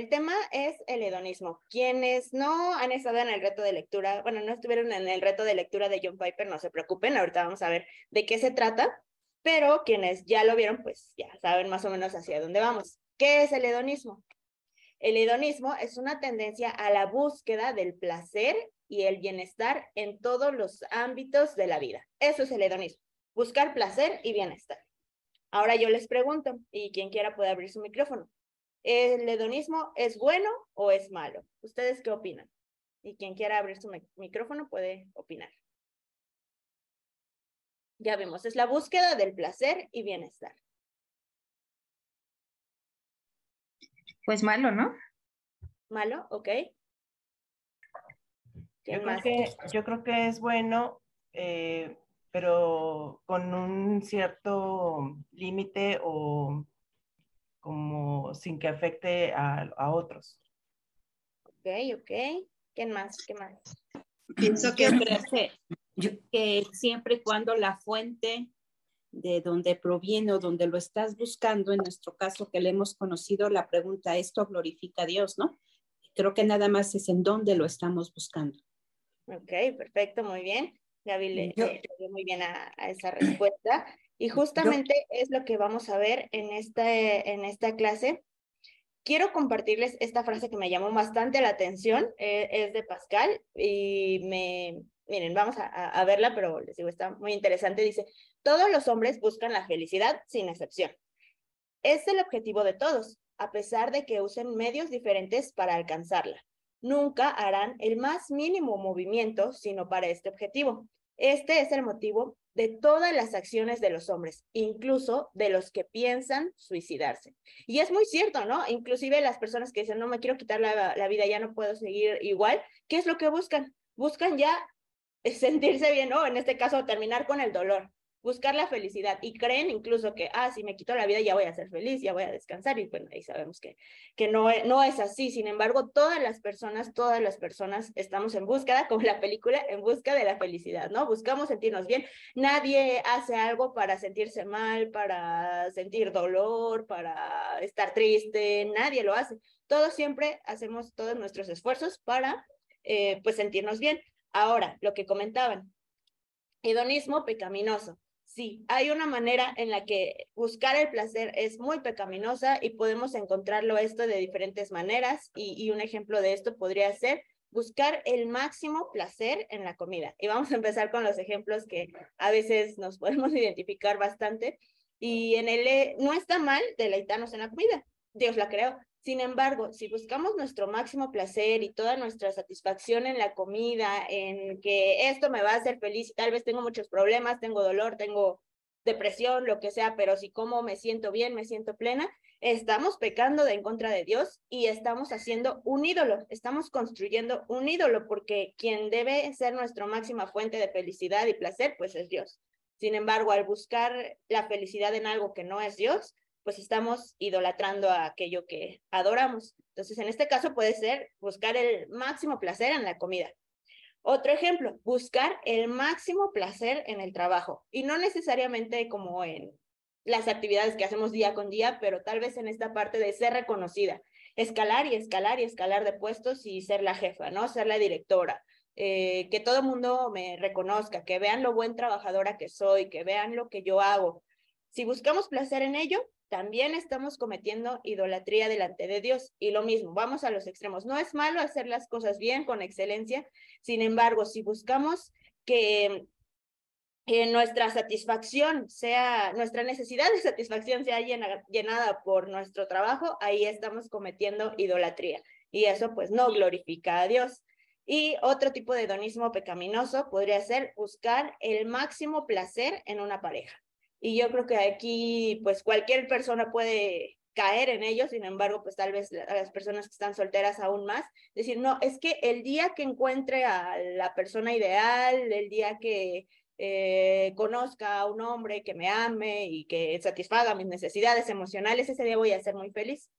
el tema es el hedonismo. Quienes no han estado en el reto de lectura, bueno, no estuvieron en el reto de lectura de John Piper, no se preocupen, ahorita vamos a ver de qué se trata, pero quienes ya lo vieron, pues ya saben más o menos hacia dónde vamos. ¿Qué es el hedonismo? El hedonismo es una tendencia a la búsqueda del placer y el bienestar en todos los ámbitos de la vida. Eso es el hedonismo, buscar placer y bienestar. Ahora yo les pregunto, y quien quiera puede abrir su micrófono, ¿el hedonismo es bueno o es malo? ¿Ustedes qué opinan? Y quien quiera abrir su micrófono puede opinar. Ya vemos, es la búsqueda del placer y bienestar. Pues malo, ¿no? Malo, ok. Yo creo, que, yo creo que es bueno, eh, pero con un cierto límite o como sin que afecte a, a, otros. Ok, ok. ¿Quién más? ¿Qué más? Pienso que, que siempre y cuando la fuente de donde proviene o donde lo estás buscando, en nuestro caso que le hemos conocido, la pregunta, ¿esto glorifica a Dios, no? Creo que nada más es en dónde lo estamos buscando. Ok, perfecto, muy bien. Gaby le, dio muy bien a, esa respuesta. Y justamente es lo que vamos a ver en esta, en esta clase. Quiero compartirles esta frase que me llamó bastante la atención, eh, es de Pascal y me, miren, vamos a, a, verla, pero les digo, está muy interesante. Dice, todos los hombres buscan la felicidad sin excepción. Es el objetivo de todos, a pesar de que usen medios diferentes para alcanzarla nunca harán el más mínimo movimiento sino para este objetivo. Este es el motivo de todas las acciones de los hombres, incluso de los que piensan suicidarse. Y es muy cierto, ¿no? Inclusive las personas que dicen, no me quiero quitar la, la vida, ya no puedo seguir igual, ¿qué es lo que buscan? Buscan ya sentirse bien, ¿no? En este caso, terminar con el dolor buscar la felicidad y creen incluso que, ah, si me quito la vida ya voy a ser feliz, ya voy a descansar y bueno, ahí sabemos que, que no, e, no es así. Sin embargo, todas las personas, todas las personas estamos en búsqueda, como la película, en busca de la felicidad, ¿no? Buscamos sentirnos bien. Nadie hace algo para sentirse mal, para sentir dolor, para estar triste, nadie lo hace. Todos siempre hacemos todos nuestros esfuerzos para, eh, pues, sentirnos bien. Ahora, lo que comentaban, hedonismo pecaminoso. Sí, hay una manera en la que buscar el placer es muy pecaminosa y podemos encontrarlo esto de diferentes maneras y, un ejemplo de esto podría ser buscar el máximo placer en la comida. Y vamos a empezar con los ejemplos que a veces nos podemos identificar bastante. Y en el, no está mal deleitarnos en la comida, Dios la creó, sin embargo, si buscamos nuestro máximo placer y toda nuestra satisfacción en la comida, en que esto me va a hacer feliz, tal vez tengo muchos problemas, tengo dolor, tengo depresión, lo que sea, pero si como me siento bien, me siento plena, estamos pecando de en contra de Dios y estamos haciendo un ídolo, estamos construyendo un ídolo porque quien debe ser nuestra máxima fuente de felicidad y placer, pues es Dios. Sin embargo, al buscar la felicidad en algo que no es Dios, pues estamos idolatrando a aquello que adoramos. Entonces, en este caso puede ser buscar el máximo placer en la comida. Otro ejemplo, buscar el máximo placer en el trabajo y no necesariamente como en las actividades que hacemos día con día, pero tal vez en esta parte de ser reconocida, escalar y escalar y escalar de puestos y ser la jefa, ¿no? Ser la directora, eh, que todo mundo me reconozca, que vean lo buen trabajadora que soy, que vean lo que yo hago. Si buscamos placer en ello, también estamos cometiendo idolatría delante de Dios. Y lo mismo, vamos a los extremos. No es malo hacer las cosas bien, con excelencia. Sin embargo, si buscamos que nuestra satisfacción sea, nuestra necesidad de satisfacción sea llenada por nuestro trabajo, ahí estamos cometiendo idolatría. Y eso pues no glorifica a Dios. Y otro tipo de hedonismo pecaminoso podría ser buscar el máximo placer en una pareja. Y yo creo que aquí, pues cualquier persona puede caer en ello, sin embargo, pues tal vez a las personas que están solteras aún más, decir, no, es que el día que encuentre a la persona ideal, el día que eh, conozca a un hombre que me ame y que satisfaga mis necesidades emocionales, ese día voy a ser muy feliz.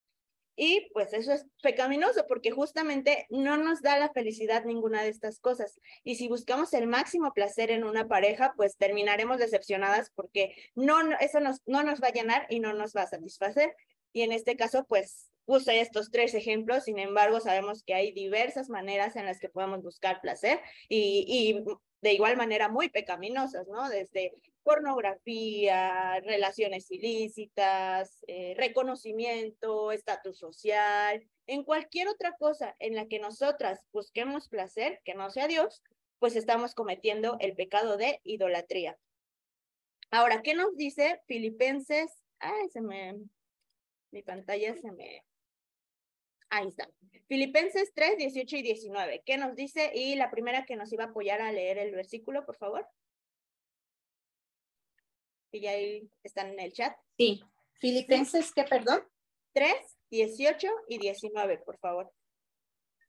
Y pues eso es pecaminoso porque justamente no nos da la felicidad ninguna de estas cosas. Y si buscamos el máximo placer en una pareja, pues terminaremos decepcionadas porque no, eso nos, no nos va a llenar y no nos va a satisfacer. Y en este caso, pues puse estos tres ejemplos, sin embargo, sabemos que hay diversas maneras en las que podemos buscar placer y, y de igual manera muy pecaminosas, ¿no? Desde pornografía, relaciones ilícitas, eh, reconocimiento, estatus social, en cualquier otra cosa en la que nosotras busquemos placer, que no sea Dios, pues estamos cometiendo el pecado de idolatría. Ahora, ¿qué nos dice Filipenses? Ay, se me, mi pantalla se me, ahí está. Filipenses 3, 18 y 19. ¿Qué nos dice? Y la primera que nos iba a apoyar a leer el versículo, por favor. Y ya ahí están en el chat. Sí. Filipenses, ¿qué, perdón? 3, 18 y 19, por favor.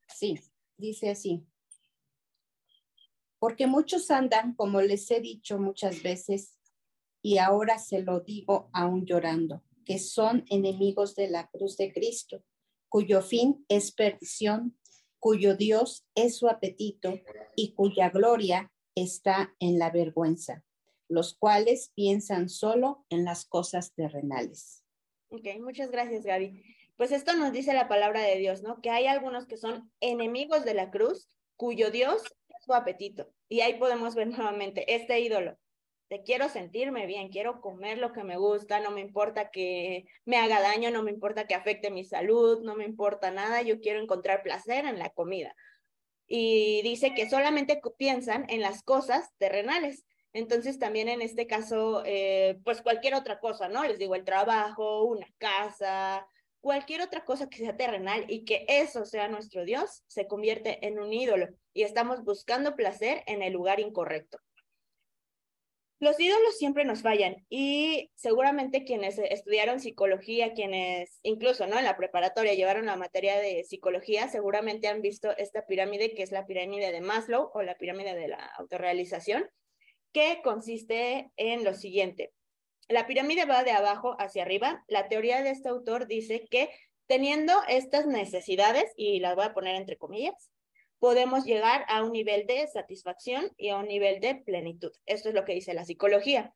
Sí, dice así. Porque muchos andan, como les he dicho muchas veces, y ahora se lo digo aún llorando, que son enemigos de la cruz de Cristo, cuyo fin es perdición, cuyo Dios es su apetito y cuya gloria está en la vergüenza los cuales piensan solo en las cosas terrenales. Ok, muchas gracias, Gaby. Pues esto nos dice la palabra de Dios, ¿no? Que hay algunos que son enemigos de la cruz, cuyo Dios es su apetito. Y ahí podemos ver nuevamente este ídolo. Te quiero sentirme bien, quiero comer lo que me gusta, no me importa que me haga daño, no me importa que afecte mi salud, no me importa nada, yo quiero encontrar placer en la comida. Y dice que solamente piensan en las cosas terrenales. Entonces también en este caso, eh, pues cualquier otra cosa, ¿no? Les digo, el trabajo, una casa, cualquier otra cosa que sea terrenal y que eso sea nuestro Dios, se convierte en un ídolo y estamos buscando placer en el lugar incorrecto. Los ídolos siempre nos fallan y seguramente quienes estudiaron psicología, quienes incluso ¿no? en la preparatoria llevaron la materia de psicología, seguramente han visto esta pirámide que es la pirámide de Maslow o la pirámide de la autorrealización que consiste en lo siguiente. La pirámide va de abajo hacia arriba. La teoría de este autor dice que teniendo estas necesidades, y las voy a poner entre comillas, podemos llegar a un nivel de satisfacción y a un nivel de plenitud. Esto es lo que dice la psicología.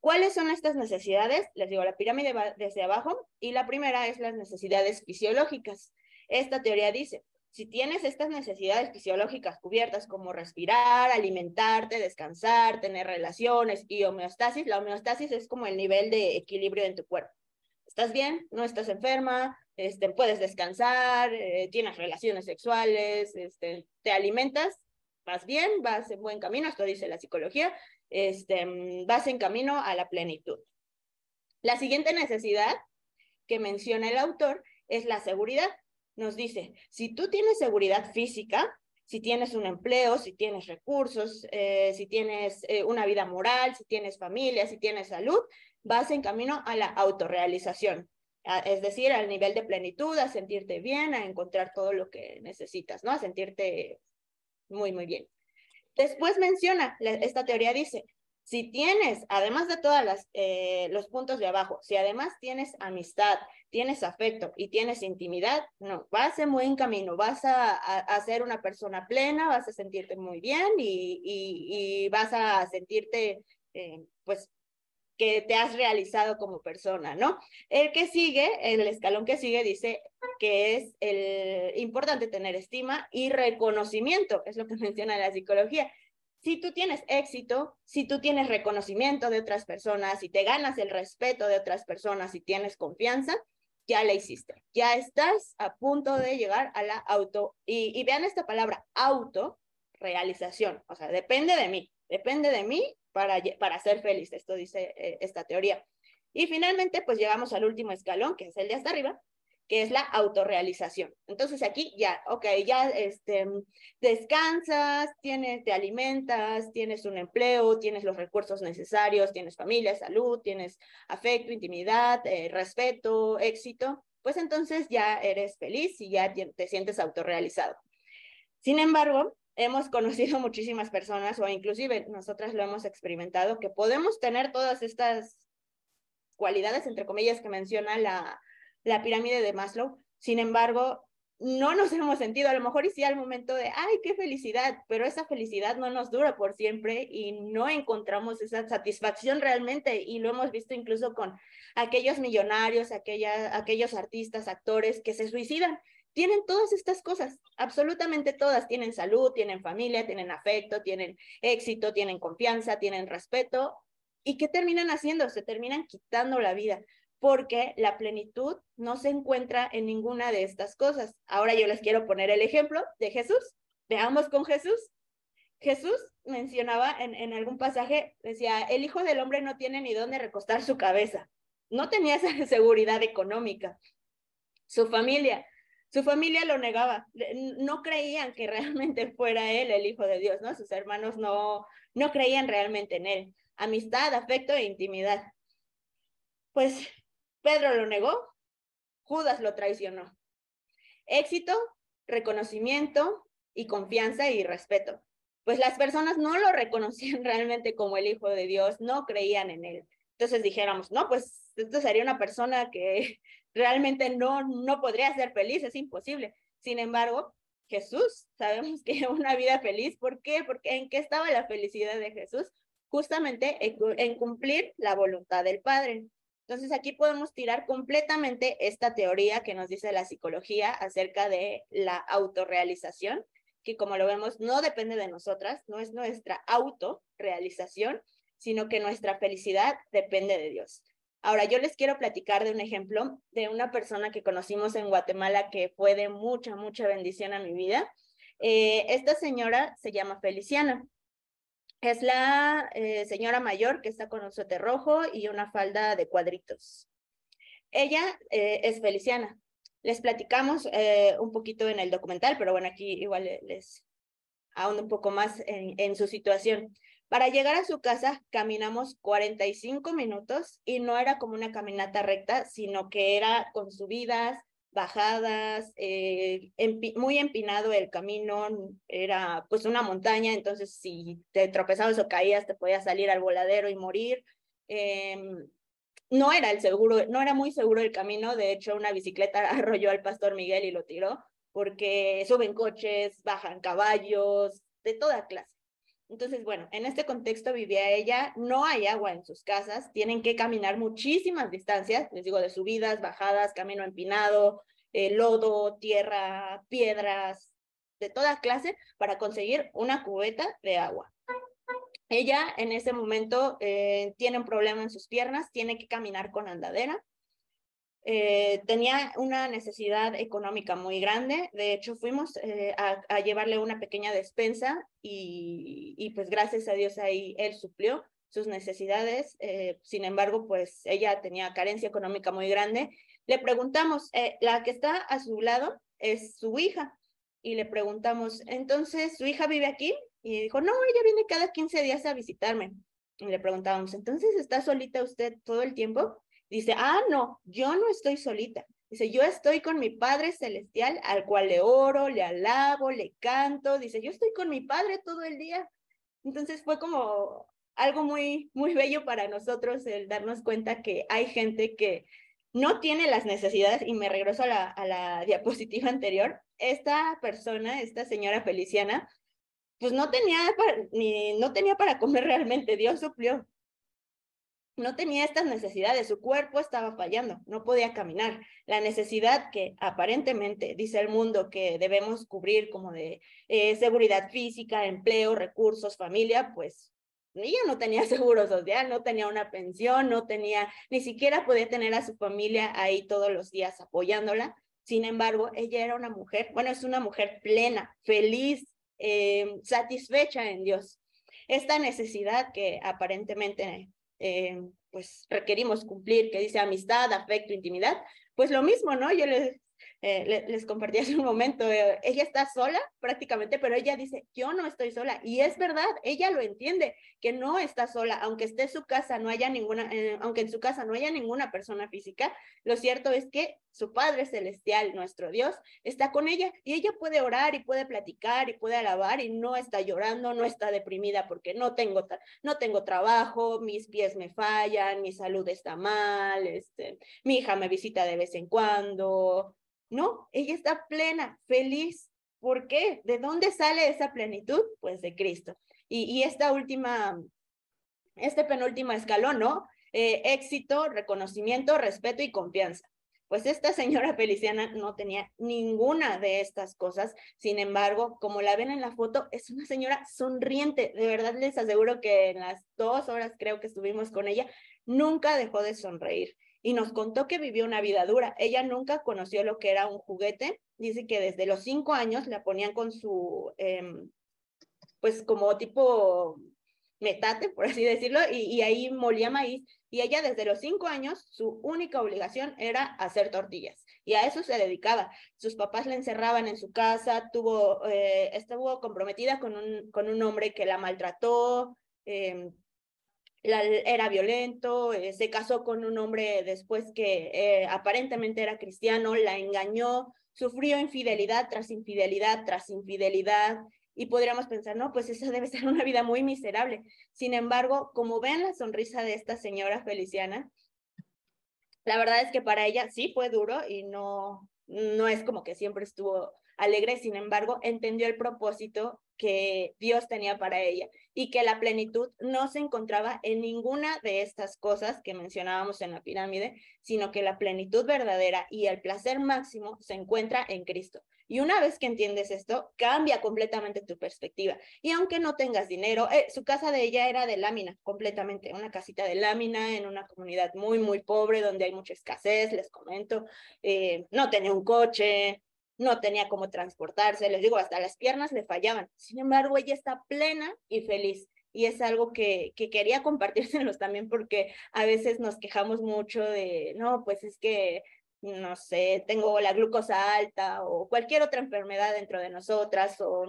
¿Cuáles son estas necesidades? Les digo, la pirámide va desde abajo y la primera es las necesidades fisiológicas. Esta teoría dice, si tienes estas necesidades fisiológicas cubiertas como respirar, alimentarte, descansar, tener relaciones y homeostasis, la homeostasis es como el nivel de equilibrio en tu cuerpo. ¿Estás bien? ¿No estás enferma? Este, puedes descansar, eh, tienes relaciones sexuales, este, te alimentas, vas bien, vas en buen camino, esto dice la psicología, este, vas en camino a la plenitud. La siguiente necesidad que menciona el autor es la seguridad nos dice, si tú tienes seguridad física, si tienes un empleo, si tienes recursos, eh, si tienes eh, una vida moral, si tienes familia, si tienes salud, vas en camino a la autorrealización, es decir, al nivel de plenitud, a sentirte bien, a encontrar todo lo que necesitas, ¿no? A sentirte muy, muy bien. Después menciona, esta teoría dice, si tienes, además de todos eh, los puntos de abajo, si además tienes amistad, tienes afecto y tienes intimidad, no, vas en buen camino, vas a, ser una persona plena, vas a sentirte muy bien y, vas a sentirte, eh, pues, que te has realizado como persona, ¿no? El que sigue, el escalón que sigue dice que es el, importante tener estima y reconocimiento, es lo que menciona la psicología si tú tienes éxito, si tú tienes reconocimiento de otras personas, si te ganas el respeto de otras personas, si tienes confianza, ya la hiciste. Ya estás a punto de llegar a la auto, y, vean esta palabra, auto realización. O sea, depende de mí, depende de mí para, para ser feliz. Esto dice eh, esta teoría. Y finalmente, pues llegamos al último escalón, que es el de hasta arriba, que es la autorrealización. Entonces aquí ya, ok, ya este, descansas, tienes, te alimentas, tienes un empleo, tienes los recursos necesarios, tienes familia, salud, tienes afecto, intimidad, eh, respeto, éxito, pues entonces ya eres feliz y ya te sientes autorrealizado. Sin embargo, hemos conocido muchísimas personas o inclusive nosotras lo hemos experimentado que podemos tener todas estas cualidades, entre comillas, que menciona la, la pirámide de Maslow. Sin embargo, no nos hemos sentido, a lo mejor y sí al momento de, ay, qué felicidad, pero esa felicidad no nos dura por siempre y no encontramos esa satisfacción realmente y lo hemos visto incluso con aquellos millonarios, aquella, aquellos artistas, actores que se suicidan. Tienen todas estas cosas, absolutamente todas. Tienen salud, tienen familia, tienen afecto, tienen éxito, tienen confianza, tienen respeto. ¿Y qué terminan haciendo? Se terminan quitando la vida porque la plenitud no se encuentra en ninguna de estas cosas. Ahora yo les quiero poner el ejemplo de Jesús. Veamos con Jesús. Jesús mencionaba en, algún pasaje, decía, el Hijo del Hombre no tiene ni dónde recostar su cabeza. No tenía esa seguridad económica. Su familia, su familia lo negaba. No creían que realmente fuera él el Hijo de Dios, ¿no? Sus hermanos no, no creían realmente en él. Amistad, afecto e intimidad. Pues Pedro lo negó, Judas lo traicionó. Éxito, reconocimiento y confianza y respeto. Pues las personas no lo reconocían realmente como el Hijo de Dios, no creían en él. Entonces dijéramos, no, pues esto sería una persona que realmente no, no podría ser feliz, es imposible. Sin embargo, Jesús, sabemos que una vida feliz, ¿por qué? Porque en qué estaba la felicidad de Jesús? Justamente en cumplir la voluntad del Padre. Entonces aquí podemos tirar completamente esta teoría que nos dice la psicología acerca de la autorrealización, que como lo vemos no depende de nosotras, no es nuestra autorrealización, sino que nuestra felicidad depende de Dios. Ahora, yo les quiero platicar de un ejemplo de una persona que conocimos en Guatemala que fue de mucha, mucha bendición a mi vida. Eh, esta señora se llama Feliciana. Es la eh, señora mayor que está con un suéter rojo y una falda de cuadritos. Ella eh, es Feliciana. Les platicamos eh, un poquito en el documental, pero bueno, aquí igual les ahondo un poco más en, en su situación. Para llegar a su casa caminamos 45 minutos y no era como una caminata recta, sino que era con subidas, bajadas, eh, muy empinado el camino, era pues una montaña, entonces si te tropezabas o caías te podías salir al voladero y morir. Em, no era el seguro, no era muy seguro el camino, de hecho una bicicleta arrolló al pastor Miguel y lo tiró, porque suben coches, bajan caballos, de toda clase. Entonces, bueno, en este contexto vivía ella, no hay agua en sus casas, tienen que caminar muchísimas distancias, les digo, de subidas, bajadas, camino empinado, eh, lodo, tierra, piedras, de toda clase, para conseguir una cubeta de agua. Ella en ese momento eh, tiene un problema en sus piernas, tiene que caminar con andadera, eh, tenía una necesidad económica muy grande. De hecho, fuimos eh, a, llevarle una pequeña despensa y, pues gracias a Dios ahí él suplió sus necesidades. Eh, sin embargo, pues ella tenía carencia económica muy grande. Le preguntamos, la que está a su lado es su hija. Y le preguntamos, entonces, ¿su hija vive aquí? Y dijo, no, ella viene cada 15 días a visitarme. Le preguntábamos, entonces, ¿está solita usted todo el tiempo? Dice, ah, no, yo no estoy solita. Dice, yo estoy con mi Padre Celestial, al cual le oro, le alabo, le canto. Dice, yo estoy con mi Padre todo el día. Entonces fue como algo muy, muy bello para nosotros el darnos cuenta que hay gente que no tiene las necesidades, y me regreso a la, a la diapositiva anterior, esta persona, esta señora Feliciana, pues no tenía, ni, no tenía para comer realmente, Dios suplió no tenía estas necesidades, su cuerpo estaba fallando, no podía caminar. La necesidad que aparentemente dice el mundo que debemos cubrir como de eh, seguridad física, empleo, recursos, familia, pues ella no tenía seguro social, no tenía una pensión, no tenía, ni siquiera podía tener a su familia ahí todos los días apoyándola. Sin embargo, ella era una mujer, bueno, es una mujer plena, feliz, eh, satisfecha en Dios. Esta necesidad que aparentemente eh, pues requerimos cumplir, que dice amistad, afecto, intimidad, pues lo mismo, ¿no? Yo les eh, les compartí hace un momento, eh, ella está sola prácticamente, pero ella dice, yo no estoy sola. Y es verdad, ella lo entiende, que no está sola, aunque esté en su casa, no haya ninguna, eh, aunque en su casa no haya ninguna persona física, lo cierto es que su Padre Celestial, nuestro Dios, está con ella y ella puede orar y puede platicar y puede alabar y no está llorando, no está deprimida porque no tengo, no tengo trabajo, mis pies me fallan, mi salud está mal, este, mi hija me visita de vez en cuando, No, ella está plena, feliz. ¿Por qué? ¿De dónde sale esa plenitud? Pues de Cristo. Y, y esta última, este penúltimo escalón, ¿no? Eh, éxito, reconocimiento, respeto y confianza. Pues esta señora Feliciana no tenía ninguna de estas cosas. Sin embargo, como la ven en la foto, es una señora sonriente. De verdad les aseguro que en las dos horas creo que estuvimos con ella, nunca dejó de sonreír. Y nos contó que vivió una vida dura. Ella nunca conoció lo que era un juguete. Dice que desde los cinco años la ponían con su, em, pues como tipo metate, por así decirlo, y, y, ahí molía maíz. Y ella desde los cinco años, su única obligación era hacer tortillas. Y a eso se dedicaba. Sus papás la encerraban en su casa, tuvo, eh, estuvo comprometida con un, con un hombre que la maltrató, eh, la, era violento, eh, se casó con un hombre después que eh, aparentemente era cristiano, la engañó, sufrió infidelidad tras infidelidad tras infidelidad, y podríamos pensar, no, pues esa debe ser una vida muy miserable. Sin embargo, como ven la sonrisa de esta señora Feliciana, la verdad es que para ella sí fue duro y no, no es como que siempre estuvo alegre, sin embargo, entendió el propósito que Dios tenía para ella y que la plenitud no se encontraba en ninguna de estas cosas que mencionábamos en la pirámide, sino que la plenitud verdadera y el placer máximo se encuentra en Cristo. Y una vez que entiendes esto, cambia completamente tu perspectiva. Y aunque no tengas dinero, eh, su casa de ella era de lámina, completamente, una casita de lámina en una comunidad muy, muy pobre, donde hay mucha escasez, les comento, eh, no tenía un coche, no tenía cómo transportarse, les digo, hasta las piernas le fallaban. Sin embargo, ella está plena y feliz. Y es algo que, que quería compartírselos también porque a veces nos quejamos mucho de, no, pues es que no sé, tengo la glucosa alta o cualquier otra enfermedad dentro de nosotras o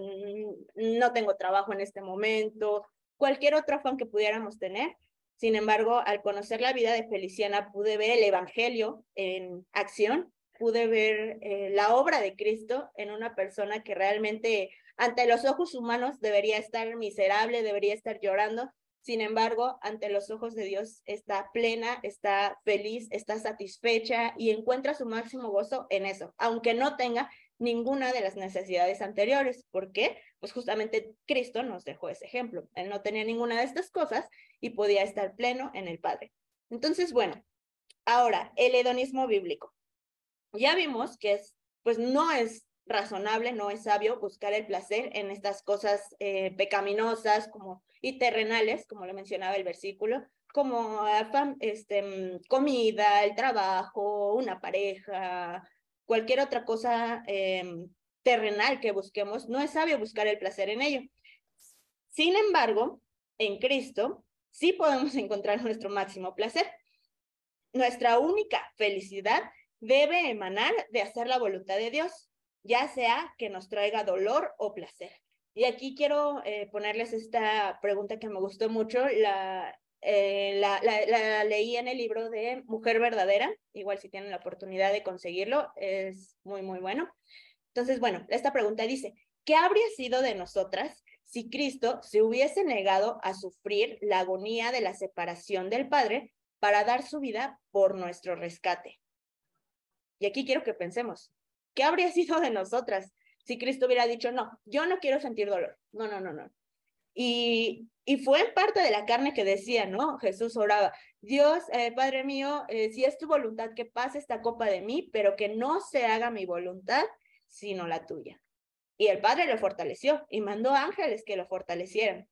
no tengo trabajo en este momento, cualquier otro afán que pudiéramos tener. Sin embargo, al conocer la vida de Feliciana, pude ver el Evangelio en acción, pude ver eh, la obra de Cristo en una persona que realmente ante los ojos humanos debería estar miserable, debería estar llorando, sin embargo, ante los ojos de Dios está plena, está feliz, está satisfecha y encuentra su máximo gozo en eso, aunque no tenga ninguna de las necesidades anteriores. ¿Por qué? Pues justamente Cristo nos dejó ese ejemplo. Él no tenía ninguna de estas cosas y podía estar pleno en el Padre. Entonces, bueno, ahora, el hedonismo bíblico. Ya vimos que es, pues no es razonable, no es sabio buscar el placer en estas cosas eh, pecaminosas como, y terrenales, como lo mencionaba el versículo, como este, mm, comida, el trabajo, una pareja, cualquier otra cosa em, terrenal que busquemos, no es sabio buscar el placer en ello. Sin embargo, en Cristo sí podemos encontrar nuestro máximo placer. Nuestra única felicidad debe emanar de hacer la voluntad de Dios ya sea que nos traiga dolor o placer. Y aquí quiero eh, ponerles esta pregunta que me gustó mucho, la, eh, la, la, leí en el libro de Mujer Verdadera, igual si tienen la oportunidad de conseguirlo, es muy, muy bueno. Entonces, bueno, esta pregunta dice, ¿qué habría sido de nosotras si Cristo se hubiese negado a sufrir la agonía de la separación del Padre para dar su vida por nuestro rescate? Y aquí quiero que pensemos, ¿Qué habría sido de nosotras si Cristo hubiera dicho, no, yo no quiero sentir dolor? No, no, no, no. Y, y fue en parte de la carne que decía, ¿no? Jesús oraba, Dios, eh, Padre mío, eh, si es tu voluntad que pase esta copa de mí, pero que no se haga mi voluntad, sino la tuya. Y el Padre lo fortaleció y mandó ángeles que lo fortalecieran.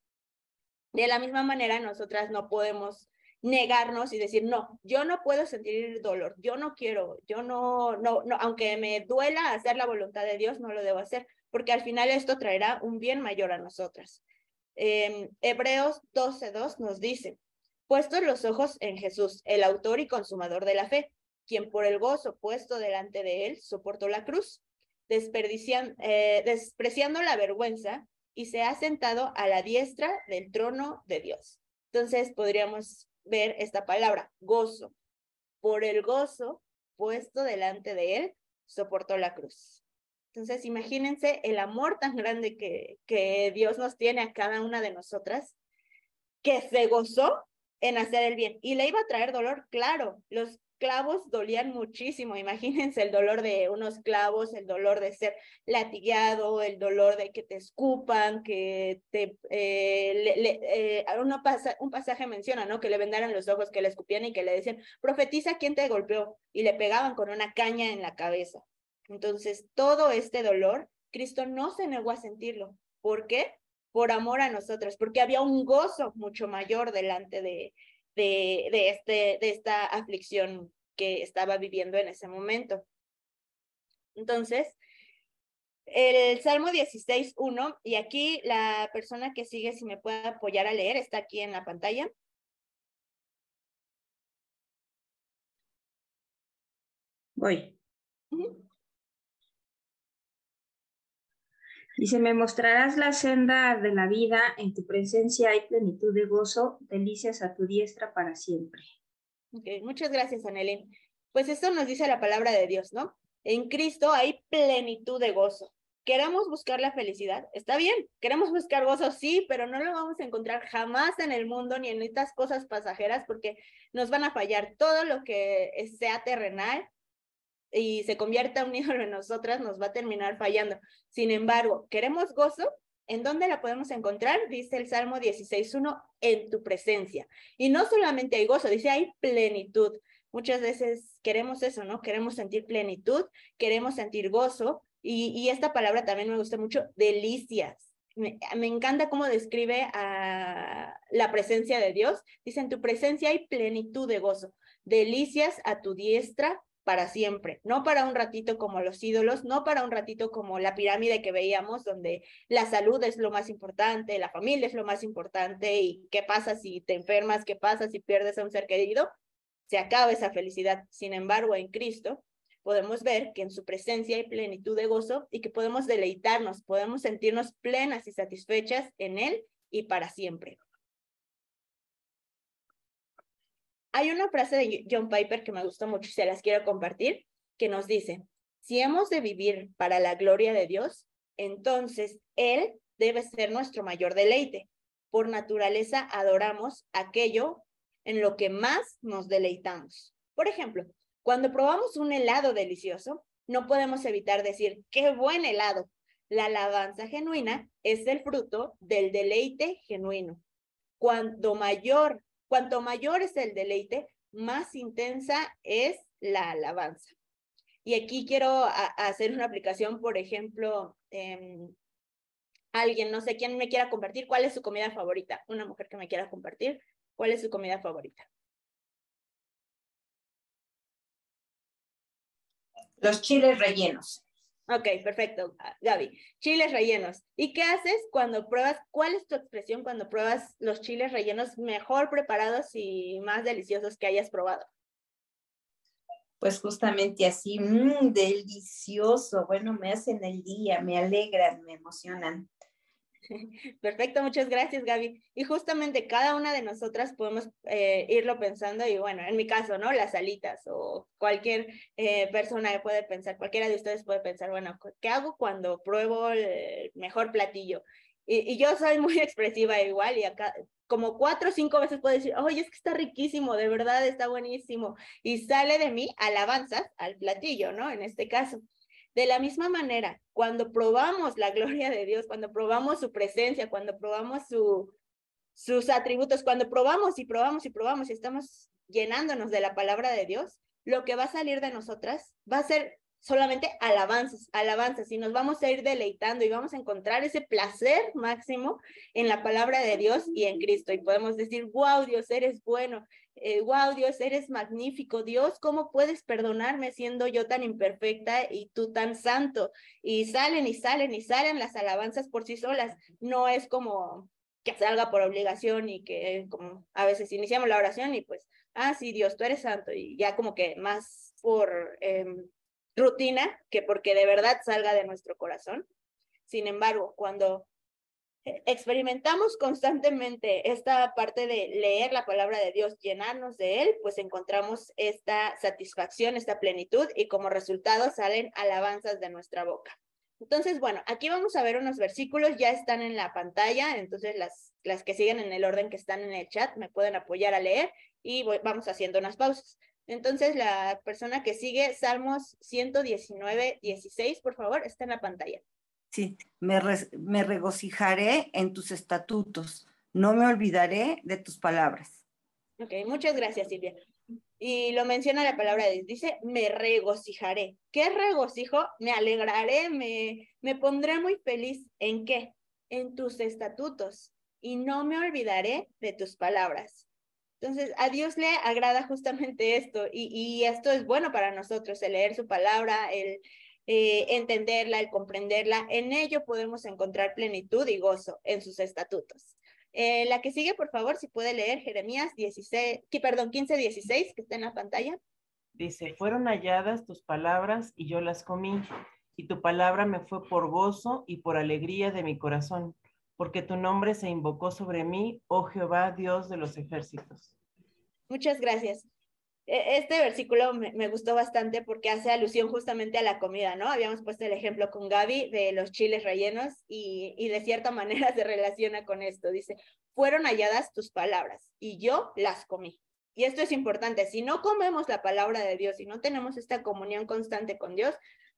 De la misma manera, nosotras no podemos negarnos y decir, no, yo no puedo sentir dolor, yo no quiero, yo no, no, no, aunque me duela hacer la voluntad de Dios, no lo debo hacer, porque al final esto traerá un bien mayor a nosotras. Eh, Hebreos 12.2 nos dice, puestos los ojos en Jesús, el autor y consumador de la fe, quien por el gozo puesto delante de él soportó la cruz, eh, despreciando la vergüenza y se ha sentado a la diestra del trono de Dios. Entonces podríamos ver esta palabra, gozo. Por el gozo puesto delante de él, soportó la cruz. Entonces, imagínense el amor tan grande que, que Dios nos tiene a cada una de nosotras, que se gozó en hacer el bien. Y le iba a traer dolor, claro, los clavos dolían muchísimo. Imagínense el dolor de unos clavos, el dolor de ser latigueado, el dolor de que te escupan, que te... Eh, eh, pasa, un pasaje menciona, ¿no? Que le vendaran los ojos, que le escupían y que le decían, profetiza quién te golpeó. Y le pegaban con una caña en la cabeza. Entonces, todo este dolor, Cristo no se negó a sentirlo. ¿Por qué? Por amor a nosotros, porque había un gozo mucho mayor delante de, de, este, de esta aflicción que estaba viviendo en ese momento. Entonces, el Salmo 16.1, y aquí la persona que sigue, si me puede apoyar a leer, está aquí en la pantalla. Voy. Dice, me mostrarás la senda de la vida, en tu presencia hay plenitud de gozo, delicias a tu diestra para siempre. Muchas gracias, Anelín. Pues esto nos dice la palabra de Dios, ¿no? En Cristo hay plenitud de gozo. ¿Queremos buscar la felicidad? Está bien, queremos buscar gozo, sí, pero no lo vamos a encontrar jamás en el mundo ni en estas cosas pasajeras porque nos van a fallar todo lo que sea terrenal, y se convierta un ídolo en nosotras, nos va a terminar fallando. Sin embargo, ¿queremos gozo? ¿En dónde la podemos encontrar? Dice el Salmo 16.1, en tu presencia. Y no solamente hay gozo, dice hay plenitud. Muchas veces queremos eso, ¿no? Queremos sentir plenitud, queremos sentir gozo. Y, esta palabra también me gusta mucho, delicias. Me, me, encanta cómo describe a la presencia de Dios. Dice, en tu presencia hay plenitud de gozo, delicias a tu diestra para siempre, no para un ratito como los ídolos, no para un ratito como la pirámide que veíamos, donde la salud es lo más importante, la familia es lo más importante y qué pasa si te enfermas, qué pasa si pierdes a un ser querido, se acaba esa felicidad. Sin embargo, en Cristo podemos ver que en su presencia hay plenitud de gozo y que podemos deleitarnos, podemos sentirnos plenas y satisfechas en Él y para siempre. Hay una frase de John Piper que me gustó mucho y se las quiero compartir, que nos dice, si hemos de vivir para la gloria de Dios, entonces Él debe ser nuestro mayor deleite. Por naturaleza adoramos aquello en lo que más nos deleitamos. Por ejemplo, cuando probamos un helado delicioso, no podemos evitar decir, qué buen helado. La alabanza genuina es el fruto del deleite genuino. Cuanto mayor Cuanto mayor es el deleite, más intensa es la alabanza. Y aquí quiero hacer una aplicación, por ejemplo, em, alguien, no sé quién me quiera compartir, ¿cuál es su comida favorita? Una mujer que me quiera compartir, ¿cuál es su comida favorita? Los chiles rellenos. Ok, perfecto, ah, Gaby. Chiles rellenos. ¿Y qué haces cuando pruebas? ¿Cuál es tu expresión cuando pruebas los chiles rellenos mejor preparados y más deliciosos que hayas probado? Pues justamente así, mmm, delicioso. Bueno, me hacen el día, me alegran, me emocionan. Perfecto, muchas gracias Gaby. Y justamente cada una de nosotras podemos eh, irlo pensando y bueno, en mi caso, ¿no? Las alitas o cualquier eh, persona puede pensar, cualquiera de ustedes puede pensar, bueno, ¿qué hago cuando pruebo el mejor platillo? Y, yo soy muy expresiva igual y acá como cuatro o cinco veces puedo decir, oye, es que está riquísimo, de verdad está buenísimo. Y sale de mí alabanzas al platillo, ¿no? En este caso. De la misma manera, cuando probamos la gloria de Dios, cuando probamos su presencia, cuando probamos su, sus atributos, cuando probamos y probamos y probamos y estamos llenándonos de la palabra de Dios, lo que va a salir de nosotras va a ser solamente alabanzas, alabanzas, y nos vamos a ir deleitando y vamos a encontrar ese placer máximo en la palabra de Dios y en Cristo. Y podemos decir, wow, Dios, eres bueno, eh, wow, Dios, eres magnífico, Dios, ¿cómo puedes perdonarme siendo yo tan imperfecta y tú tan santo? Y salen y salen y salen las alabanzas por sí solas, no es como que salga por obligación y que como a veces iniciamos la oración y pues, ah, sí, Dios, tú eres santo y ya como que más por em, rutina que porque de verdad salga de nuestro corazón. Sin embargo, cuando experimentamos constantemente esta parte de leer la palabra de Dios, llenarnos de él, pues encontramos esta satisfacción, esta plenitud y como resultado salen alabanzas de nuestra boca. Entonces, bueno, aquí vamos a ver unos versículos, ya están en la pantalla, entonces las, las que siguen en el orden que están en el chat me pueden apoyar a leer y vamos haciendo unas pausas. Entonces, la persona que sigue, Salmos 119, 16, por favor, está en la pantalla. Sí, me, me regocijaré en tus estatutos, no me olvidaré de tus palabras. Ok, muchas gracias, Silvia. Y lo menciona la palabra dice, me regocijaré. ¿Qué regocijo? Me alegraré, me, me pondré muy feliz. ¿En qué? En tus estatutos. Y no me olvidaré de tus palabras. Entonces, a Dios le agrada justamente esto y, y esto es bueno para nosotros, el leer su palabra, el eh, entenderla, el comprenderla. En ello podemos encontrar plenitud y gozo en sus estatutos. Eh, la que sigue, por favor, si puede leer Jeremías 16, que, perdón, 15, 16, que está en la pantalla. Dice, fueron halladas tus palabras y yo las comí, y tu palabra me fue por gozo y por alegría de mi corazón, porque tu nombre se invocó sobre mí, oh Jehová, Dios de los ejércitos. Muchas gracias. E, este versículo me, gustó bastante porque hace alusión justamente a la comida, ¿no? Habíamos puesto el ejemplo con Gaby de los chiles rellenos y, y de cierta manera se relaciona con esto. Dice, fueron halladas tus palabras y yo las comí. Y esto es importante, si no comemos la palabra de Dios y no tenemos esta comunión constante con Dios,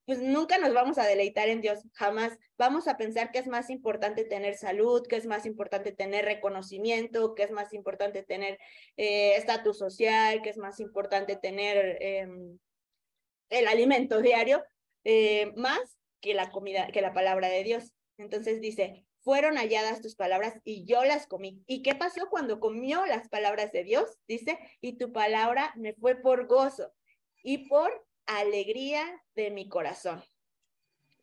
pues nunca nos vamos a deleitar en Dios, jamás. Vamos a pensar que es más importante tener salud, que es más importante tener reconocimiento, que es más importante tener eh, estatus social, que es más importante tener em, el alimento diario, eh, más que la comida, que la palabra de Dios. Entonces dice, fueron halladas tus palabras y yo las comí. ¿Y qué pasó cuando comió las palabras de Dios? Dice, y tu palabra me fue por gozo y por alegría de mi corazón.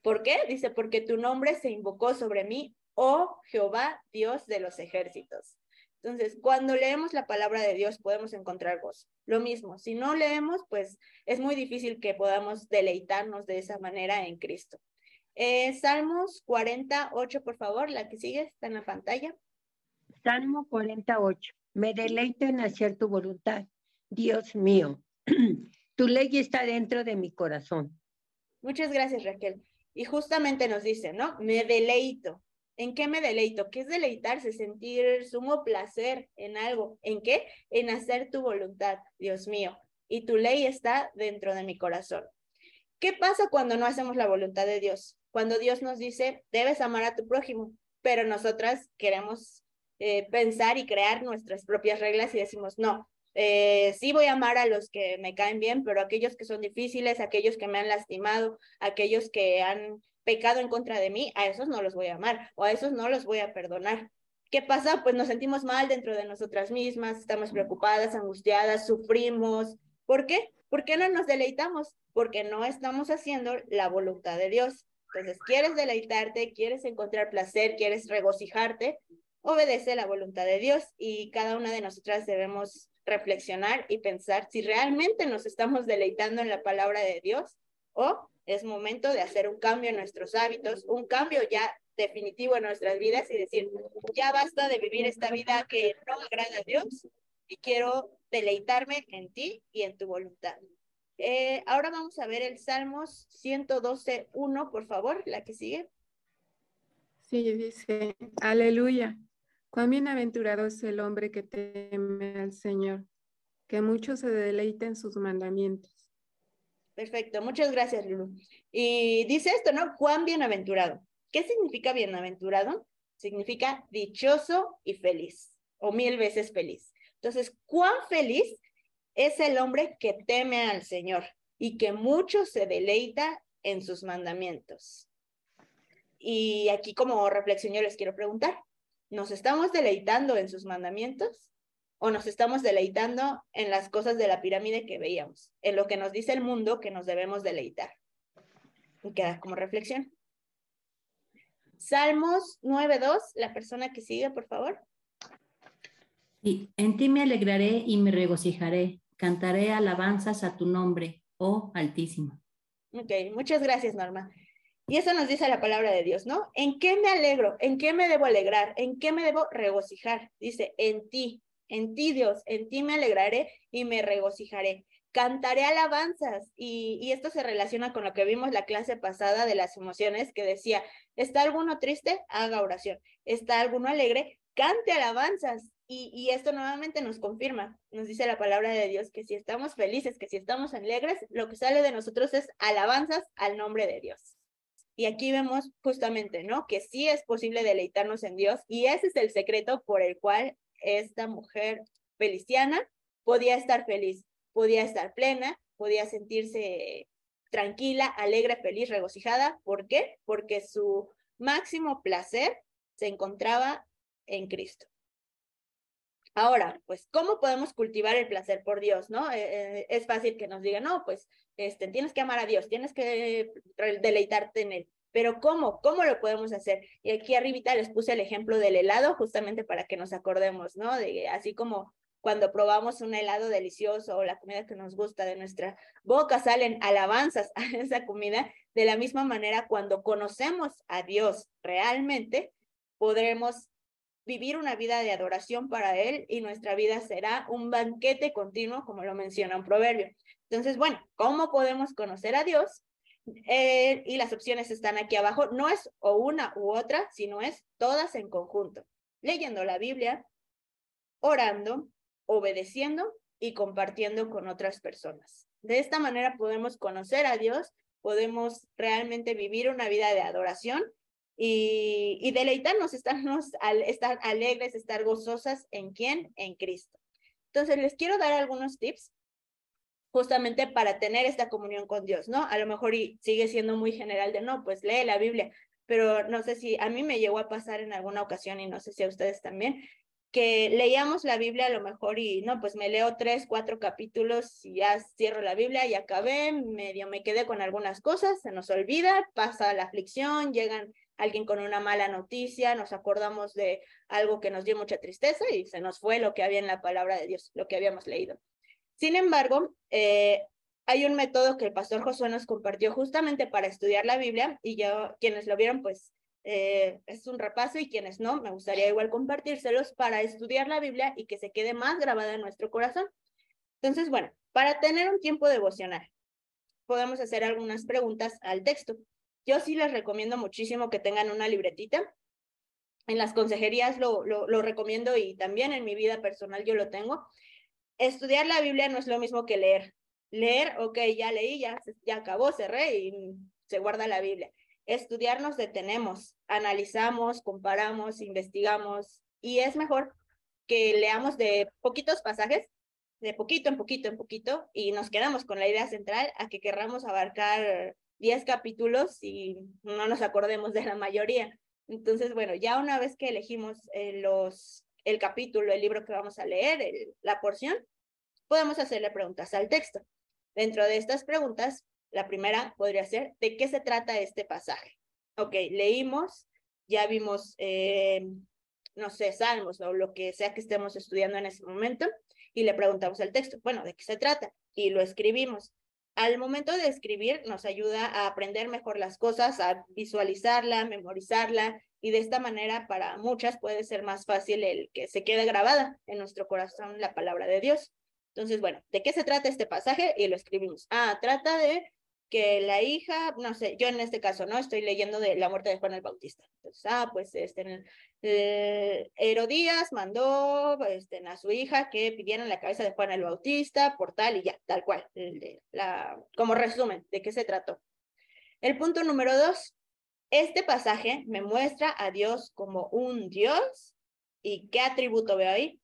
¿Por qué? Dice, porque tu nombre se invocó sobre mí, oh Jehová, Dios de los ejércitos. Entonces, cuando leemos la palabra de Dios podemos encontrar gozo. Lo mismo, si no leemos, pues es muy difícil que podamos deleitarnos de esa manera en Cristo. Eh, Salmos 48, por favor, la que sigue está en la pantalla. Salmo 48. Me deleito en hacer tu voluntad, Dios mío. Tu ley está dentro de mi corazón. Muchas gracias, Raquel. Y justamente nos dice, ¿no? Me deleito. ¿En qué me deleito? ¿Qué es deleitarse? Sentir sumo placer en algo. ¿En qué? En hacer tu voluntad, Dios mío. Y tu ley está dentro de mi corazón. ¿Qué pasa cuando no hacemos la voluntad de Dios? Cuando Dios nos dice, debes amar a tu prójimo, pero nosotras queremos eh, pensar y crear nuestras propias reglas y decimos, no, eh, sí voy a amar a los que me caen bien, pero aquellos que son difíciles, aquellos que me han lastimado, aquellos que han pecado en contra de mí, a esos no los voy a amar o a esos no los voy a perdonar. ¿Qué pasa? Pues nos sentimos mal dentro de nosotras mismas, estamos preocupadas, angustiadas, sufrimos. ¿Por qué? ¿Por qué no nos deleitamos? Porque no estamos haciendo la voluntad de Dios. Entonces, quieres deleitarte, quieres encontrar placer, quieres regocijarte, obedece la voluntad de Dios y cada una de nosotras debemos reflexionar y pensar si realmente nos estamos deleitando en la palabra de Dios o es momento de hacer un cambio en nuestros hábitos, un cambio ya definitivo en nuestras vidas y decir, ya basta de vivir esta vida que no agrada a Dios y quiero deleitarme en ti y en tu voluntad. Eh, ahora vamos a ver el Salmos 112.1, por favor, la que sigue. Sí, dice, aleluya. Cuán bienaventurado es el hombre que teme al Señor, que mucho se deleita en sus mandamientos. Perfecto, muchas gracias, Lulu. Y dice esto, ¿no? Cuán bienaventurado. ¿Qué significa bienaventurado? Significa dichoso y feliz, o mil veces feliz. Entonces, cuán feliz es el hombre que teme al Señor y que mucho se deleita en sus mandamientos. Y aquí como reflexión yo les quiero preguntar, ¿Nos estamos deleitando en sus mandamientos o nos estamos deleitando en las cosas de la pirámide que veíamos, en lo que nos dice el mundo que nos debemos deleitar? Y queda como reflexión. Salmos 9.2, la persona que sigue, por favor. Y en ti me alegraré y me regocijaré, cantaré alabanzas a tu nombre, oh Altísimo. Ok, muchas gracias, Norma. Y eso nos dice la palabra de Dios, ¿no? ¿En qué me alegro? ¿En qué me debo alegrar? ¿En qué me debo regocijar? Dice, en ti. En ti, Dios, en ti me alegraré y me regocijaré. Cantaré alabanzas. Y, esto se relaciona con lo que vimos la clase pasada de las emociones, que decía, ¿está alguno triste? Haga oración. ¿Está alguno alegre? Cante alabanzas. Y, esto nuevamente nos confirma, nos dice la palabra de Dios, que si estamos felices, que si estamos alegres, lo que sale de nosotros es alabanzas al nombre de Dios. Y aquí vemos justamente, ¿no? Que sí es posible deleitarnos en Dios y ese es el secreto por el cual esta mujer feliciana podía estar feliz, podía estar plena, podía sentirse tranquila, alegre, feliz, regocijada. ¿Por qué? Porque su máximo placer se encontraba en Cristo. Ahora, pues, ¿cómo podemos cultivar el placer por Dios, no? Eh, eh, es fácil que nos digan, no, pues, este, tienes que amar a Dios, tienes que deleitarte en Él. Pero ¿cómo? ¿Cómo lo podemos hacer? Y aquí arribita les puse el ejemplo del helado, justamente para que nos acordemos, ¿no? De así como cuando probamos un helado delicioso o la comida que nos gusta de nuestra boca, salen alabanzas a esa comida. De la misma manera, cuando conocemos a Dios realmente, podremos vivir una vida de adoración para Él y nuestra vida será un banquete continuo, como lo menciona un proverbio. Entonces, bueno, ¿cómo podemos conocer a Dios? Eh, y las opciones están aquí abajo. No es o una u otra, sino es todas en conjunto. Leyendo la Biblia, orando, obedeciendo y compartiendo con otras personas. De esta manera podemos conocer a Dios, podemos realmente vivir una vida de adoración y, y deleitarnos, estarnos, al, estar alegres, estar gozosas en quién, en Cristo. Entonces, les quiero dar algunos tips justamente para tener esta comunión con Dios, ¿no? A lo mejor y sigue siendo muy general de, no, pues lee la Biblia, pero no sé si a mí me llegó a pasar en alguna ocasión y no sé si a ustedes también, que leíamos la Biblia a lo mejor y no, pues me leo tres, cuatro capítulos y ya cierro la Biblia y acabé, medio me quedé con algunas cosas, se nos olvida, pasa la aflicción, llegan alguien con una mala noticia, nos acordamos de algo que nos dio mucha tristeza y se nos fue lo que había en la palabra de Dios, lo que habíamos leído. Sin embargo, eh, hay un método que el pastor Josué nos compartió justamente para estudiar la Biblia y yo, quienes lo vieron, pues eh, es un repaso y quienes no, me gustaría igual compartírselos para estudiar la Biblia y que se quede más grabada en nuestro corazón. Entonces, bueno, para tener un tiempo devocional, podemos hacer algunas preguntas al texto. Yo sí les recomiendo muchísimo que tengan una libretita. En las consejerías lo, lo, recomiendo y también en mi vida personal yo lo tengo. Estudiar la Biblia no es lo mismo que leer. Leer, ok, ya leí, ya, ya acabó, cerré y se guarda la Biblia. Estudiar nos detenemos, analizamos, comparamos, investigamos y es mejor que leamos de poquitos pasajes, de poquito en poquito en poquito y nos quedamos con la idea central a que querramos abarcar 10 capítulos y no nos acordemos de la mayoría. Entonces, bueno, ya una vez que elegimos eh, los, el capítulo, el libro que vamos a leer, la porción, podemos hacerle preguntas al texto. Dentro de estas preguntas, la primera podría ser, ¿de qué se trata este pasaje? Ok, leímos, ya vimos, eh, no sé, salmos o lo que sea que estemos estudiando en ese momento, y le preguntamos al texto, bueno, ¿de qué se trata? Y lo escribimos al momento de escribir nos ayuda a aprender mejor las cosas, a visualizarla, memorizarla y de esta manera para muchas puede ser más fácil el que se quede grabada en nuestro corazón la palabra de Dios. Entonces, bueno, ¿de qué se trata este pasaje? Y lo escribimos. Ah, trata de que la hija, no sé, yo en este caso, ¿no? Estoy leyendo de la muerte de Juan el Bautista. Entonces, ah, pues este, eh, Herodías mandó este, a su hija que pidieran la cabeza de Juan el Bautista por tal y ya, tal cual, la, como resumen de qué se trató. El punto número dos, este pasaje me muestra a Dios como un Dios y qué atributo veo ahí.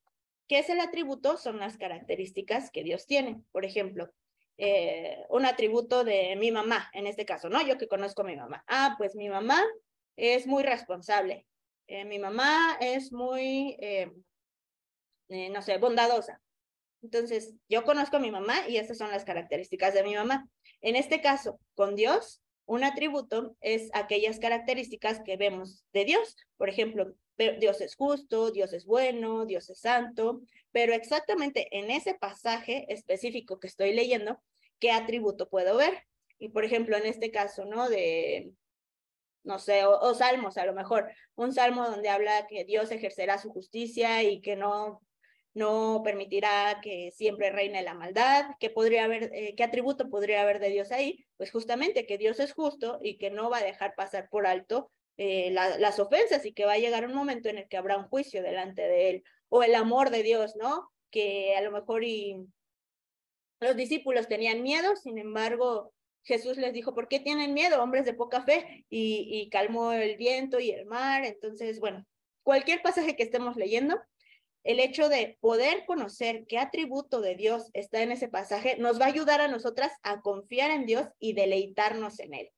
¿Qué es el atributo? Son las características que Dios tiene. Por ejemplo, eh, un atributo de mi mamá, en este caso, ¿no? Yo que conozco a mi mamá. Ah, pues mi mamá es muy responsable. Eh, mi mamá es muy, eh, no sé, bondadosa. Entonces, yo conozco a mi mamá y esas son las características de mi mamá. En este caso, con Dios, un atributo es aquellas características que vemos de Dios. Por ejemplo, Dios es justo, Dios es bueno, Dios es santo, pero exactamente en ese pasaje específico que estoy leyendo, ¿qué atributo puedo ver? Y por ejemplo, en este caso, ¿no? De, no sé, o, salmos, a lo mejor, un salmo donde habla que Dios ejercerá su justicia y que no, no permitirá que siempre reine la maldad, ¿qué podría haber, eh, qué atributo podría haber de Dios ahí? Pues justamente que Dios es justo y que no va a dejar pasar por alto eh, las ofensas y que va a llegar un momento en el que habrá un juicio delante de él, o el amor de Dios, ¿no? Que a lo mejor y los discípulos tenían miedo, sin embargo, Jesús les dijo, ¿por qué tienen miedo, hombres de poca fe? Y, calmó el viento y el mar. Entonces, bueno, cualquier pasaje que estemos leyendo, el hecho de poder conocer qué atributo de Dios está en ese pasaje nos va a ayudar a nosotras a confiar en Dios y deleitarnos en él.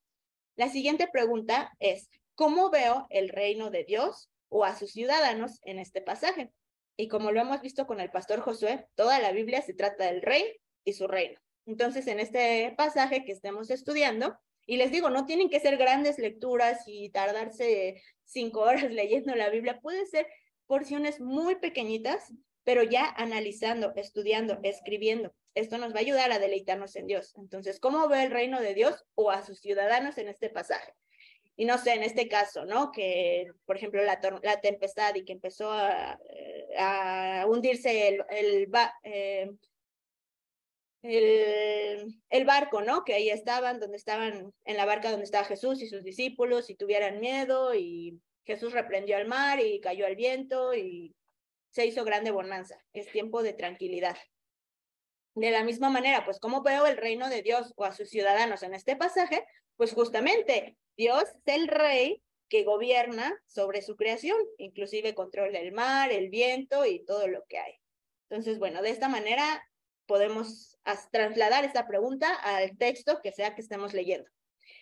La siguiente pregunta es, ¿cómo veo el reino de Dios o a sus ciudadanos en este pasaje? Y como lo hemos visto con el pastor Josué, toda la Biblia se trata del rey y su reino. Entonces, en este pasaje que estemos estudiando, y les digo, no tienen que ser grandes lecturas y tardarse cinco horas leyendo la Biblia, puede ser porciones muy pequeñitas, pero ya analizando, estudiando, escribiendo. Esto nos va a ayudar a deleitarnos en Dios. Entonces, ¿cómo ve el reino de Dios o a sus ciudadanos en este pasaje? Y no sé, en este caso, ¿no? Que, por ejemplo, la, la tempestad y que empezó a, a hundirse el, el, eh, el, barco, ¿no? Que ahí estaban, donde estaban, en la barca donde estaba Jesús y sus discípulos, y tuvieran miedo, y Jesús reprendió al mar y cayó al viento y se hizo grande bonanza. Es tiempo de tranquilidad. De la misma manera, pues, ¿cómo veo el reino de Dios o a sus ciudadanos en este pasaje? Pues justamente, Dios es el rey que gobierna sobre su creación, inclusive controla el mar, el viento y todo lo que hay. Entonces, bueno, de esta manera podemos trasladar esta pregunta al texto que sea que estemos leyendo.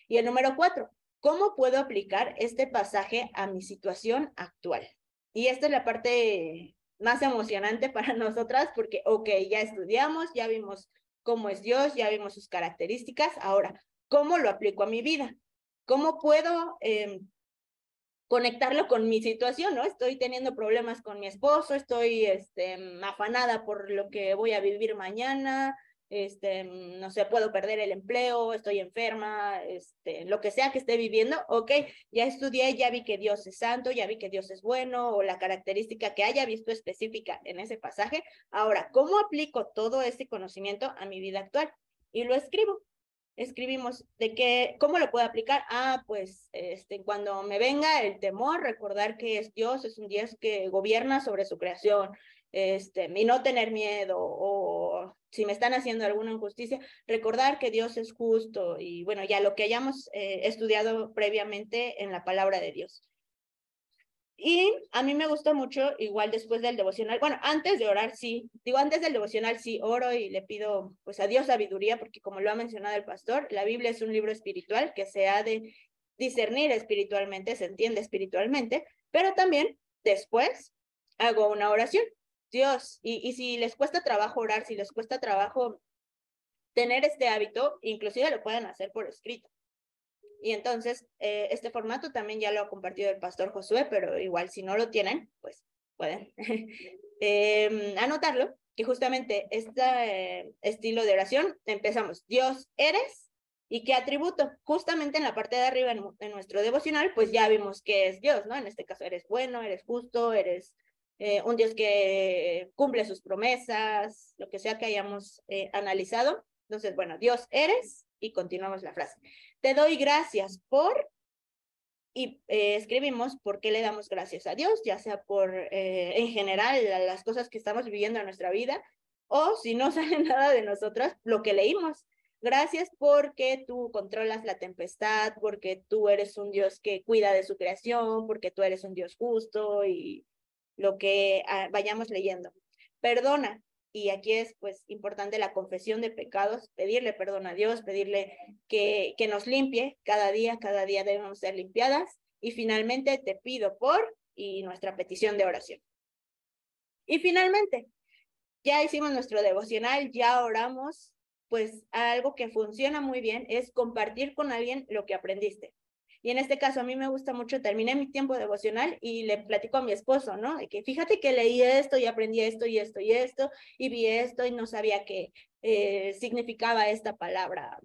Y el número cuatro, ¿Cómo puedo aplicar este pasaje a mi situación actual? Y esta es la parte más emocionante para nosotras porque, ok, ya estudiamos, ya vimos cómo es Dios, ya vimos sus características. Ahora, ¿cómo lo aplico a mi vida? ¿Cómo puedo em, conectarlo con mi situación, ¿no? Estoy teniendo problemas con mi esposo, estoy este, afanada por lo que voy a vivir mañana, este, no sé, puedo perder el empleo, estoy enferma, este, lo que sea que esté viviendo, ok, ya estudié, ya vi que Dios es santo, ya vi que Dios es bueno, o la característica que haya visto específica en ese pasaje. Ahora, ¿cómo aplico todo ese conocimiento a mi vida actual? Y lo escribo. Escribimos de qué, cómo lo puedo aplicar. Ah, pues este, cuando me venga el temor, recordar que es Dios, es un Dios que gobierna sobre su creación, este, y no tener miedo o si me están haciendo alguna injusticia, recordar que Dios es justo y bueno, ya lo que hayamos eh, estudiado previamente en la palabra de Dios. Y a mí me gusta mucho, igual después del devocional, bueno, antes de orar, sí, digo, antes del devocional, sí, oro y le pido pues a Dios sabiduría, porque como lo ha mencionado el pastor, la Biblia es un libro espiritual que se ha de discernir espiritualmente, se entiende espiritualmente, pero también después hago una oración Dios, y, si les cuesta trabajo orar, si les cuesta trabajo tener este hábito, inclusive lo pueden hacer por escrito. Y entonces, eh, este formato también ya lo ha compartido el pastor Josué, pero igual si no lo tienen, pues pueden em, anotarlo, que justamente este eh, estilo de oración, empezamos, Dios eres, ¿y qué atributo? Justamente en la parte de arriba en, en nuestro devocional, pues ya vimos que es Dios, ¿no? En este caso eres bueno, eres justo, eres eh, un Dios que cumple sus promesas, lo que sea que hayamos analizado. Entonces, bueno, Dios eres y continuamos la frase. Te doy gracias por, y eh, escribimos por qué le damos gracias a Dios, ya sea por, en general, las cosas que estamos viviendo en nuestra vida, o si no sale nada de nosotras, lo que leímos. Gracias porque tú controlas la tempestad, porque tú eres un Dios que cuida de su creación, porque tú eres un Dios justo y lo que ah, vayamos leyendo. Perdona, y aquí es pues importante la confesión de pecados, pedirle perdón a Dios, pedirle que, que nos limpie cada día, cada día debemos ser limpiadas. Y finalmente te pido por y nuestra petición de oración. Y finalmente, ya hicimos nuestro devocional, ya oramos, pues algo que funciona muy bien es compartir con alguien lo que aprendiste. Y en este caso a mí me gusta mucho, terminé mi tiempo devocional y le platico a mi esposo, ¿no? Que fíjate que leí esto y aprendí esto y esto y esto y vi esto y no sabía qué eh, significaba esta palabra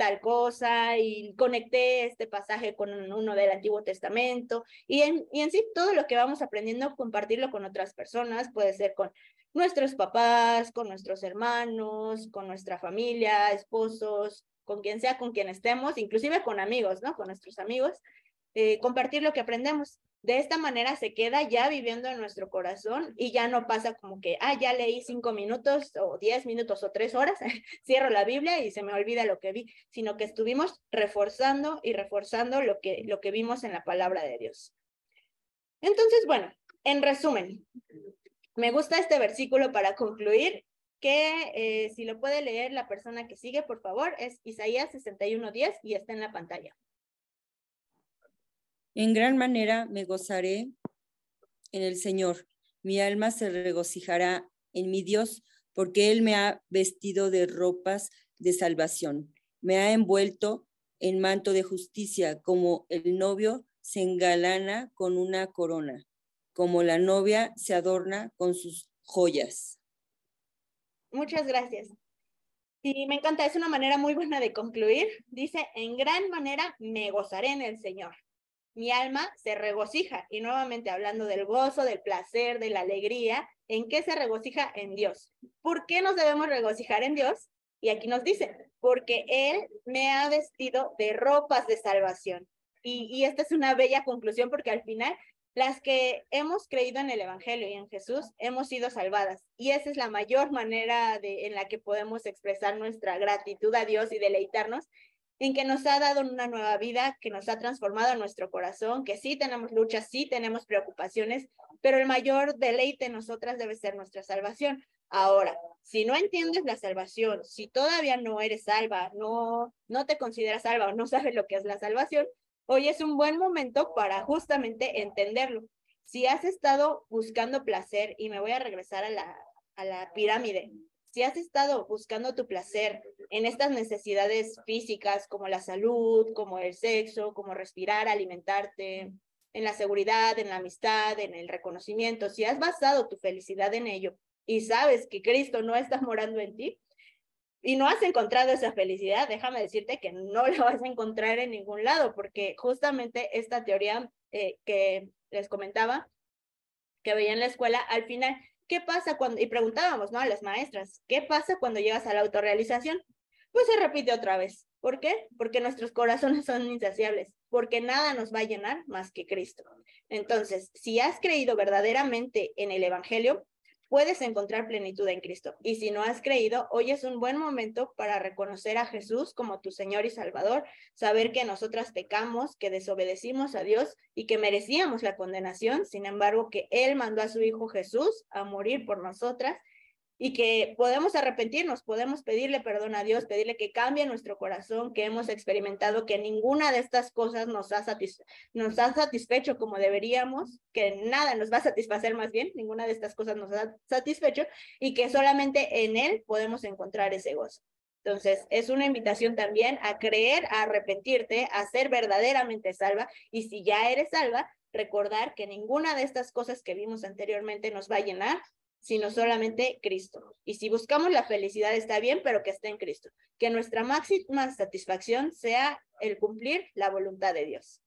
tal cosa y conecté este pasaje con uno del Antiguo Testamento y en, y en sí todo lo que vamos aprendiendo, compartirlo con otras personas, puede ser con nuestros papás, con nuestros hermanos, con nuestra familia, esposos, con quien sea, con quien estemos, inclusive con amigos, ¿no? Con nuestros amigos, eh, compartir lo que aprendemos. De esta manera se queda ya viviendo en nuestro corazón y ya no pasa como que, ah, ya leí cinco minutos o diez minutos o tres horas, cierro la Biblia y se me olvida lo que vi, sino que estuvimos reforzando y reforzando lo que, lo que vimos en la palabra de Dios. Entonces, bueno, en resumen, me gusta este versículo para concluir, que eh, si lo puede leer la persona que sigue, por favor, es Isaías 61.10 y está en la pantalla. En gran manera me gozaré en el Señor. Mi alma se regocijará en mi Dios, porque Él me ha vestido de ropas de salvación. Me ha envuelto en manto de justicia, como el novio se engalana con una corona, como la novia se adorna con sus joyas. Muchas gracias. Sí, me encanta, es una manera muy buena de concluir. Dice, en gran manera me gozaré en el Señor mi alma se regocija. Y nuevamente hablando del gozo, del placer, de la alegría, ¿en qué se regocija? En Dios. ¿Por qué nos debemos regocijar en Dios? Y aquí nos dice, porque Él me ha vestido de ropas de salvación. Y, y esta es una bella conclusión porque al final las que hemos creído en el Evangelio y en Jesús hemos sido salvadas. Y esa es la mayor manera de, en la que podemos expresar nuestra gratitud a Dios y deleitarnos en que nos ha dado una nueva vida, que nos ha transformado nuestro corazón, que sí tenemos luchas, sí tenemos preocupaciones, pero el mayor deleite en nosotras debe ser nuestra salvación. Ahora, si no entiendes la salvación, si todavía no eres salva, no, no te consideras salva o no sabes lo que es la salvación, hoy es un buen momento para justamente entenderlo. Si has estado buscando placer, y me voy a regresar a la, a la pirámide, si has estado buscando tu placer en estas necesidades físicas como la salud, como el sexo, como respirar, alimentarte, en la seguridad, en la amistad, en el reconocimiento, si has basado tu felicidad en ello y sabes que Cristo no está morando en ti y no has encontrado esa felicidad, déjame decirte que no la vas a encontrar en ningún lado, porque justamente esta teoría eh, que les comentaba, que veía en la escuela, al final ¿qué pasa cuando, y preguntábamos, ¿no? A las maestras, ¿qué pasa cuando llegas a la autorrealización? Pues se repite otra vez. ¿Por qué? Porque nuestros corazones son insaciables, porque nada nos va a llenar más que Cristo. Entonces, si has creído verdaderamente en el Evangelio, puedes encontrar plenitud en Cristo. Y si no has creído, hoy es un buen momento para reconocer a Jesús como tu Señor y Salvador, saber que nosotras pecamos, que desobedecimos a Dios y que merecíamos la condenación, sin embargo, que Él mandó a su Hijo Jesús a morir por nosotras y que podemos arrepentirnos, podemos pedirle perdón a Dios, pedirle que cambie nuestro corazón, que hemos experimentado que ninguna de estas cosas nos ha, nos ha satisfecho como deberíamos, que nada nos va a satisfacer más bien, ninguna de estas cosas nos ha satisfecho y que solamente en Él podemos encontrar ese gozo. Entonces, es una invitación también a creer, a arrepentirte, a ser verdaderamente salva y si ya eres salva, recordar que ninguna de estas cosas que vimos anteriormente nos va a llenar, sino solamente Cristo. Y si buscamos la felicidad está bien, pero que esté en Cristo. Que nuestra máxima satisfacción sea el cumplir la voluntad de Dios.